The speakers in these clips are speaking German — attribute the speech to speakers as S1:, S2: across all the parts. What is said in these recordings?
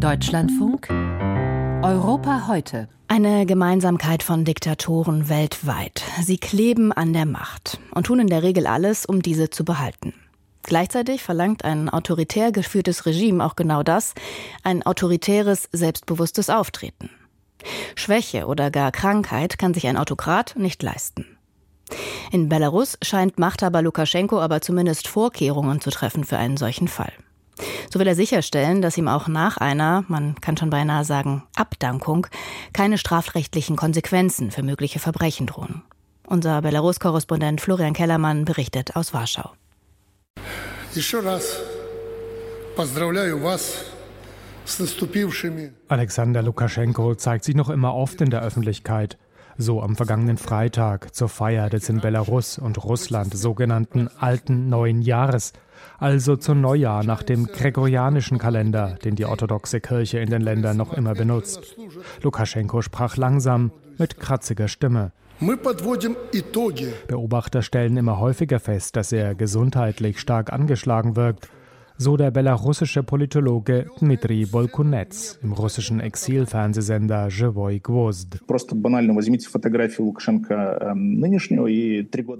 S1: Deutschlandfunk Europa heute.
S2: Eine Gemeinsamkeit von Diktatoren weltweit. Sie kleben an der Macht und tun in der Regel alles, um diese zu behalten. Gleichzeitig verlangt ein autoritär geführtes Regime auch genau das, ein autoritäres, selbstbewusstes Auftreten. Schwäche oder gar Krankheit kann sich ein Autokrat nicht leisten. In Belarus scheint Machthaber Lukaschenko aber zumindest Vorkehrungen zu treffen für einen solchen Fall. So will er sicherstellen, dass ihm auch nach einer, man kann schon beinahe sagen, Abdankung keine strafrechtlichen Konsequenzen für mögliche Verbrechen drohen. Unser Belarus-Korrespondent Florian Kellermann berichtet aus Warschau.
S3: Alexander Lukaschenko zeigt sich noch immer oft in der Öffentlichkeit so am vergangenen Freitag zur Feier des in Belarus und Russland sogenannten alten neuen Jahres, also zu Neujahr nach dem gregorianischen Kalender, den die orthodoxe Kirche in den Ländern noch immer benutzt. Lukaschenko sprach langsam mit kratziger Stimme. Beobachter stellen immer häufiger fest, dass er gesundheitlich stark angeschlagen wirkt so der belarussische Politologe Dmitri Bolkunetz im russischen Exilfernsehsender Живой Gvozd.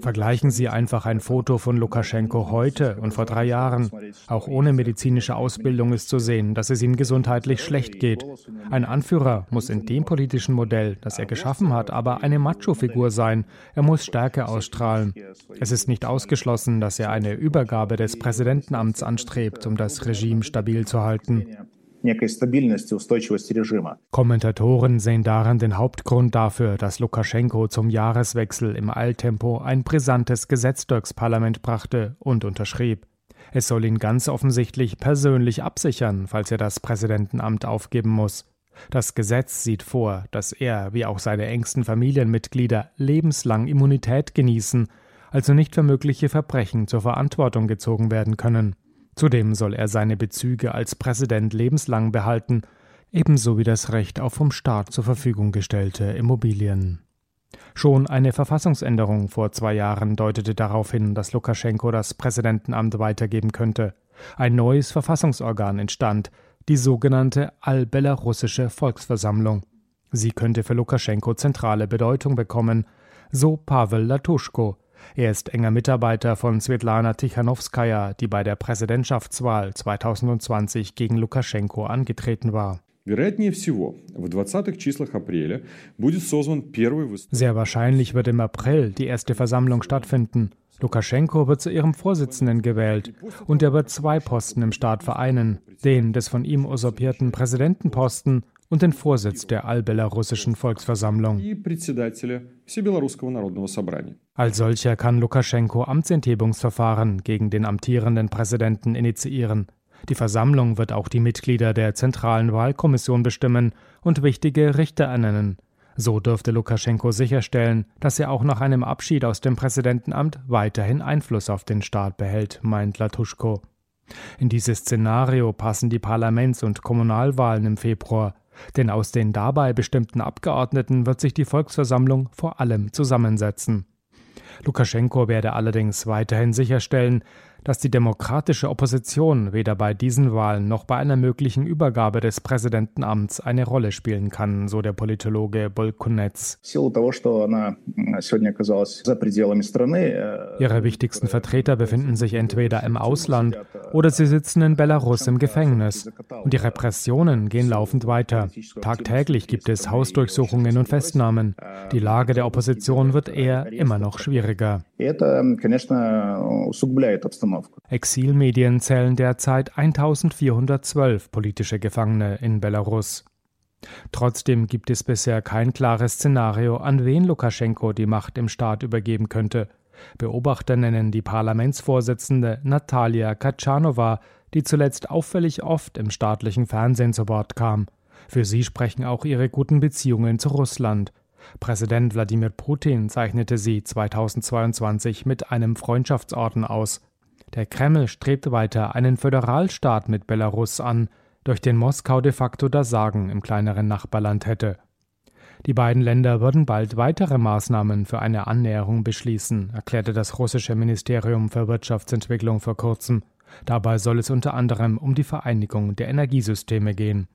S3: Vergleichen Sie einfach ein Foto von Lukaschenko heute und vor drei Jahren. Auch ohne medizinische Ausbildung ist zu sehen, dass es ihm gesundheitlich schlecht geht. Ein Anführer muss in dem politischen Modell, das er geschaffen hat, aber eine Macho-Figur sein. Er muss Stärke ausstrahlen. Es ist nicht ausgeschlossen, dass er eine Übergabe des Präsidentenamts anstrebt gibt, um das Regime stabil zu halten. Kommentatoren sehen darin den Hauptgrund dafür, dass Lukaschenko zum Jahreswechsel im Eiltempo ein brisantes Gesetz durchs Parlament brachte und unterschrieb. Es soll ihn ganz offensichtlich persönlich absichern, falls er das Präsidentenamt aufgeben muss. Das Gesetz sieht vor, dass er, wie auch seine engsten Familienmitglieder, lebenslang Immunität genießen, also nicht für mögliche Verbrechen zur Verantwortung gezogen werden können. Zudem soll er seine Bezüge als Präsident lebenslang behalten, ebenso wie das Recht auf vom Staat zur Verfügung gestellte Immobilien. Schon eine Verfassungsänderung vor zwei Jahren deutete darauf hin, dass Lukaschenko das Präsidentenamt weitergeben könnte. Ein neues Verfassungsorgan entstand, die sogenannte Allbelarussische Volksversammlung. Sie könnte für Lukaschenko zentrale Bedeutung bekommen, so Pavel Latuschko, er ist enger Mitarbeiter von Svetlana Tichanowskaja, die bei der Präsidentschaftswahl 2020 gegen Lukaschenko angetreten war. Sehr wahrscheinlich wird im April die erste Versammlung stattfinden. Lukaschenko wird zu ihrem Vorsitzenden gewählt und er wird zwei Posten im Staat vereinen, den des von ihm usurpierten Präsidentenposten und den Vorsitz der allbelarussischen Volksversammlung. Als solcher kann Lukaschenko Amtsenthebungsverfahren gegen den amtierenden Präsidenten initiieren. Die Versammlung wird auch die Mitglieder der Zentralen Wahlkommission bestimmen und wichtige Richter ernennen. So dürfte Lukaschenko sicherstellen, dass er auch nach einem Abschied aus dem Präsidentenamt weiterhin Einfluss auf den Staat behält, meint Latuschko. In dieses Szenario passen die Parlaments- und Kommunalwahlen im Februar. Denn aus den dabei bestimmten Abgeordneten wird sich die Volksversammlung vor allem zusammensetzen. Lukaschenko werde allerdings weiterhin sicherstellen, dass die demokratische Opposition weder bei diesen Wahlen noch bei einer möglichen Übergabe des Präsidentenamts eine Rolle spielen kann, so der Politologe Bolkunetz. Ihre wichtigsten Vertreter befinden sich entweder im Ausland oder sie sitzen in Belarus im Gefängnis. Und die Repressionen gehen laufend weiter. Tagtäglich gibt es Hausdurchsuchungen und Festnahmen. Die Lage der Opposition wird eher immer noch schwieriger. Exilmedien zählen derzeit 1412 politische Gefangene in Belarus. Trotzdem gibt es bisher kein klares Szenario, an wen Lukaschenko die Macht im Staat übergeben könnte. Beobachter nennen die Parlamentsvorsitzende Natalia Katschanova, die zuletzt auffällig oft im staatlichen Fernsehen zu Wort kam. Für sie sprechen auch ihre guten Beziehungen zu Russland. Präsident Wladimir Putin zeichnete sie 2022 mit einem Freundschaftsorden aus. Der Kreml strebt weiter einen Föderalstaat mit Belarus an, durch den Moskau de facto das Sagen im kleineren Nachbarland hätte. Die beiden Länder würden bald weitere Maßnahmen für eine Annäherung beschließen, erklärte das russische Ministerium für Wirtschaftsentwicklung vor kurzem. Dabei soll es unter anderem um die Vereinigung der Energiesysteme gehen.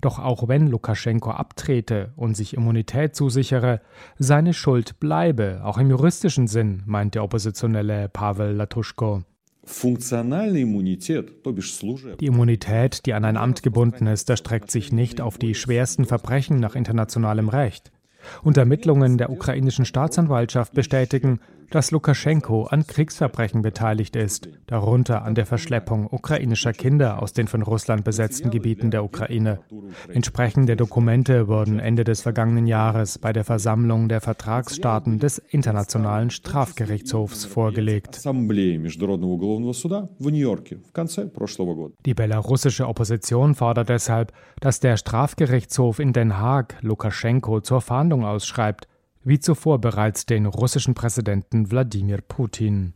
S3: Doch auch wenn Lukaschenko abtrete und sich Immunität zusichere, seine Schuld bleibe, auch im juristischen Sinn, meint der Oppositionelle Pavel Latuschko. Die Immunität, die an ein Amt gebunden ist, erstreckt sich nicht auf die schwersten Verbrechen nach internationalem Recht. Und Ermittlungen der ukrainischen Staatsanwaltschaft bestätigen, dass Lukaschenko an Kriegsverbrechen beteiligt ist, darunter an der Verschleppung ukrainischer Kinder aus den von Russland besetzten Gebieten der Ukraine. Entsprechende Dokumente wurden Ende des vergangenen Jahres bei der Versammlung der Vertragsstaaten des Internationalen Strafgerichtshofs vorgelegt. Die belarussische Opposition fordert deshalb, dass der Strafgerichtshof in Den Haag Lukaschenko zur Fahndung ausschreibt wie zuvor bereits den russischen Präsidenten Wladimir Putin.